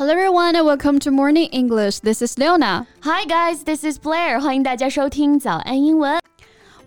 Hello everyone and welcome to Morning English. This is Leona. Hi guys, this is Blair. 欢迎大家收听早安英文。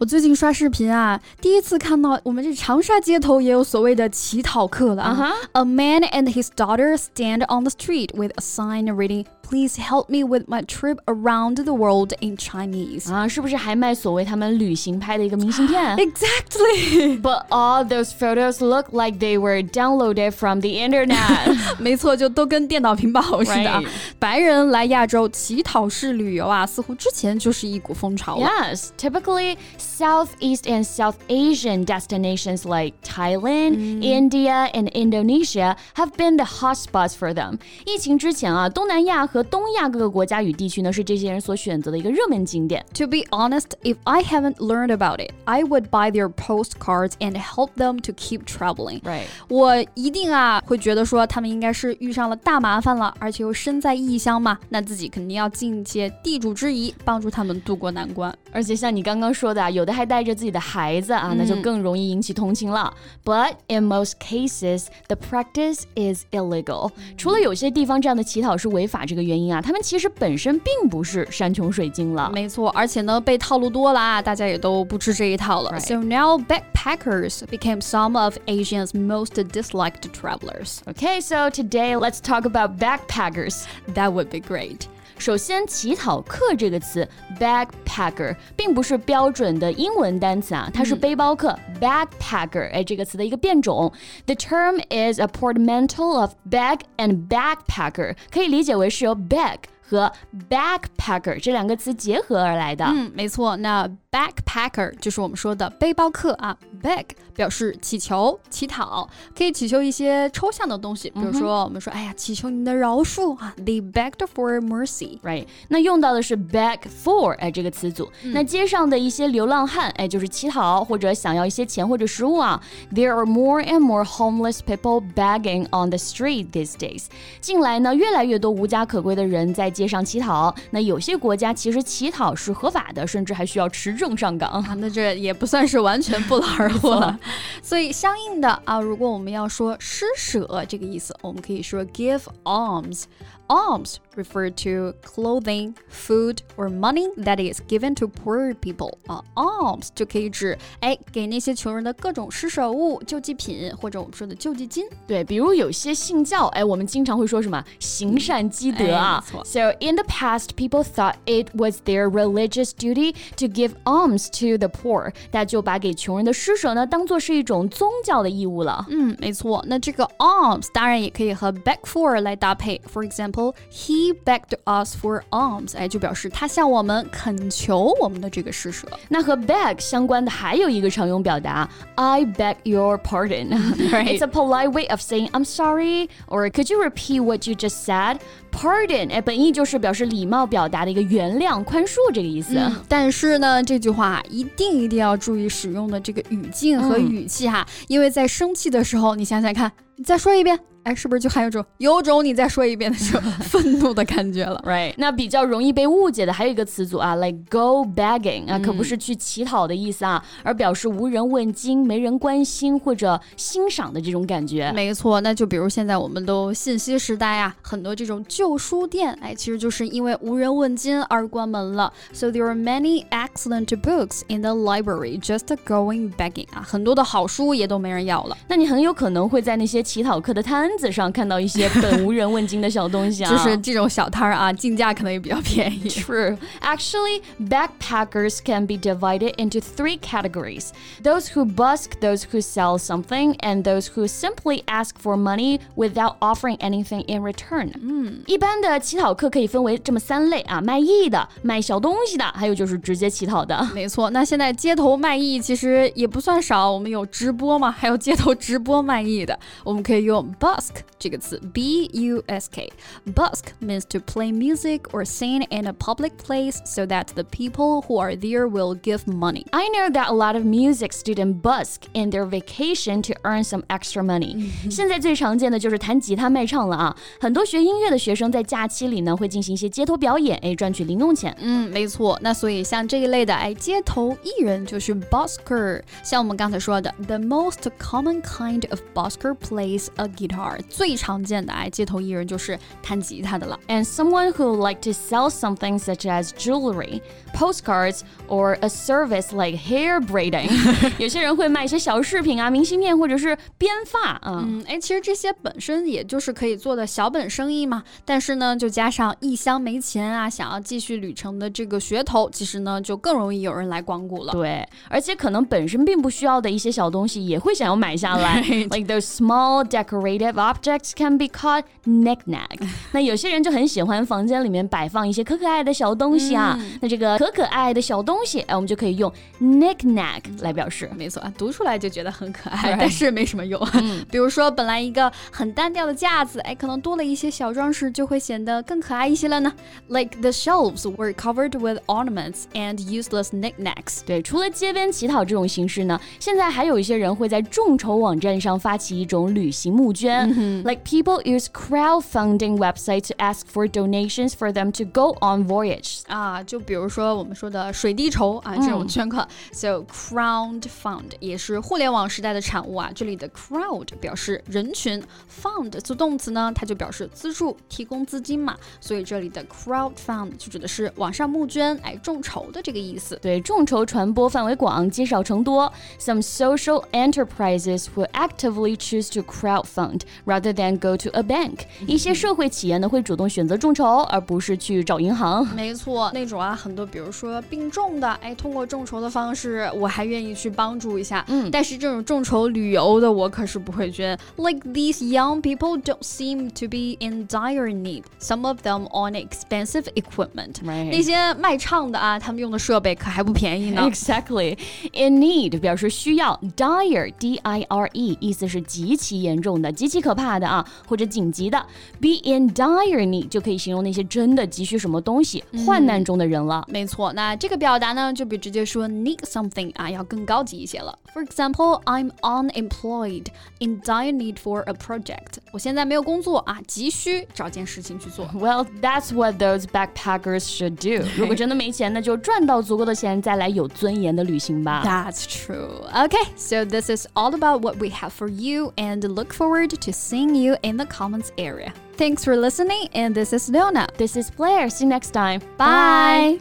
我最近刷视频啊，第一次看到我们这长沙街头也有所谓的乞讨客了啊。A man and his daughter stand on the street with a sign reading Please help me with my trip around the world in Chinese. 啊，是不是还卖所谓他们旅行拍的一个明信片 Exactly. But all those photos look like they were downloaded from the internet. 没错，就都跟电脑屏保似的啊 Right. 白人来亚洲乞讨式旅游啊，似乎之前就是一股风潮了。 yes, typically Southeast and South Asian destinations like Thailand, India, and Indonesia have been the hotspots for them. 疫情之前啊，东南亚和东亚各个国家与地区呢是这些人所选择的一个热门景点。 To be honest, if I haven't learned about it, I would buy their postcards and help them to keep traveling. Right. 我一定啊会觉得说他们应该是遇上了大麻烦了，而且又身在异乡嘛，那自己肯定要尽一些地主之谊，帮助他们渡过难关。而且像你刚刚说的啊， 有的还带着自己的孩子啊，那就更容易引起同情了。But in most cases, the practice is illegal。除了有些地方这样的乞讨是违法这个原因啊，他们其实本身并不是山穷水尽了。没错，而且呢，被套路多了啊，大家也都不吃这一套了。So now begpackers became some of Asia's most disliked travelers. Okay, so today let's talk about begpackers. That would be great. 首先，乞讨客这个词 backpacker 并不是标准的英文单词啊，它是背包客、backpacker 哎这个词的一个变种。The term is a portmanteau of bag and backpacker，可以理解为是由 bag 和 backpacker 这两个词结合而来的。嗯，没错。那 backpacker 就是我们说的背包客啊。，back 表示祈求、乞讨，可以祈求一些抽象的东西，比如说我们说，哎呀，祈求你的饶恕啊。They begged for mercy。Right，那用到的是 beg for 哎这个词组。那街上的一些流浪汉哎就是乞讨或者想要一些钱或者食物啊。There are more and more homeless people begging on the street these days。近来呢，越来越多无家可归的人在街上乞讨。那有些国家其实乞讨是合法的，甚至还需要持证上岗。啊，那这也不算是完全不劳而获了。所以相应的啊，如果我们要说施舍这个意思，我们可以说 give alms。Alms refer to clothing, food, or money that is given to poor people. 啊、uh,，alms 就可以指哎给那些穷人的各种施舍物、救济品，或者我们说的救济金。对，比如有些信教，哎，我们经常会说什么行善积德啊。哎、so in the past, people thought it was their religious duty to give alms to the poor. 大家就把给穷人的施舍呢，当做是一种宗教的义务了。嗯，没错。那这个 alms 当然也可以和 beg for 来搭配。For example. He begged us for alms，哎，就表示他向我们恳求我们的这个施舍。那和 beg 相关的还有一个常用表达，I beg your pardon。It's a polite way of saying I'm sorry, or could you repeat what you just said? Pardon，哎，本意就是表示礼貌表达的一个原谅、宽恕这个意思。但是呢，这句话一定一定要注意使用的这个语境和语气哈，因为在生气的时候，你想想看，你再说一遍，哎，是不是就还有种有种你再说一遍的这种 愤怒的感觉了？Right，那比较容易被误解的还有一个词组啊，like go begging 啊，可不是去乞讨的意思啊，而表示无人问津、没人关心或者欣赏的这种感觉。没错，那就比如现在我们都信息时代啊，很多这种旧书店，哎，其实就是因为无人问津而关门了。So there are many excellent books in the library just going begging 啊，很多的好书也都没人要了。那你很有可能会在那些乞讨客的摊摊子上看到一些本无人问津的小东西啊，就是这种小摊儿啊，进价可能也比较便宜。True. Actually, begpackers can be divided into three categories: those who busk, those who sell something, and those who simply ask for money without offering anything in return. Mm. 嗯，一般的乞讨客可以分为这么三类啊：卖艺的、卖小东西的，还有就是直接乞讨的。没错，那现在街头卖艺其实也不算少，我们有直播嘛，还有街头直播卖艺的，我们可以用 bus。busk 这个词，b u s k。Busk means to play music or sing in a public place so that the people who are there will give money. I know that a lot of music students busk in their vacation to earn some extra money. 现在最常见的就是弹吉他卖唱了啊！很多学音乐的学生在假期里呢会进行一些街头表演，哎，赚取零用钱。嗯，没错。那所以像这一类的，哎，街头艺人就是 busker。像我们刚才说的，the most common kind of busker plays a guitar。 儿最常见的哎街头艺人就是弹吉他的了。And someone who like to sell something such as jewelry, postcards, or a service like hair braiding，有些人会卖一些小饰品啊、明信片或者是编发。嗯，哎，其实这些本身也就是可以做的小本生意嘛。但是呢，就加上一箱没钱啊，想要继续旅程的这个噱头，其实呢就更容易有人来光顾了。对，而且可能本身并不需要的一些小东西，也会想要买下来。Like those small decorative objects can be called knickknack。那有些人就很喜欢房间里面摆放一些可可爱的小东西啊。那这个可可爱的小东西，哎，我们就可以用 knickknack 来表示。没错啊，读出来就觉得很可爱，但是没什么用。比如说，本来一个很单调的架子，哎，可能多了一些小装饰，就会显得更可爱一些了呢。Like the shelves were covered with ornaments and useless knickknacks。对，除了街边乞讨这种形式呢，现在还有一些人会在众筹网站上发起一种旅行募捐。Like people use crowdfunding websites to ask for donations for them to go on voyage。啊，就比如说我们说的水滴筹啊这种捐款。So crowdfund 也是互联网时代的产物啊。这里的 crowd 表示人群，fund 做动词呢，它就表示资助、提供资金嘛。所以这里的 crowdfund 就指的是网上募捐，哎，众筹的这个意思。对，众筹传播范围广，积少成多。Some social enterprises will actively choose to crowdfund rather than go to a bank。一些社会企业呢会主动选择众筹，而不是去找银行。没错，那种啊，很多，比如说病重的，哎，通过众筹的方式，我还愿意去帮助一下。嗯，但是这种众筹旅游的，我可是不会捐。Like these young people don't seem to be in dire need. Some of them own expensive equipment. 那些卖唱的啊，他们用的设备可还不便宜呢。Exactly. In need 表示需要，dire d i r e 意思是极其严重的、极其可怕的啊，或者紧急的，be in dire need 就可以形容那些真的急需什么东西、嗯、患难中的人了。没错，那这个表达呢，就比直接说 need something 啊要更高级一些了。For example, I'm unemployed in dire need for a project。我现在没有工作啊，急需找件事情去做。Well, that's what those begpackers should do。如果真的没钱，那就赚到足够的钱再来有尊严的旅行吧。That's true. Okay, so this is all about what we have for you, and look forward to seeing you in the comments area. Thanks for listening, and this is Leona. This is Blair. See you next time. Bye.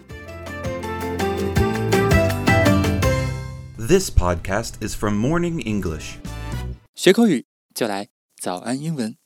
This podcast is from Morning English. 学口语就来早安英文。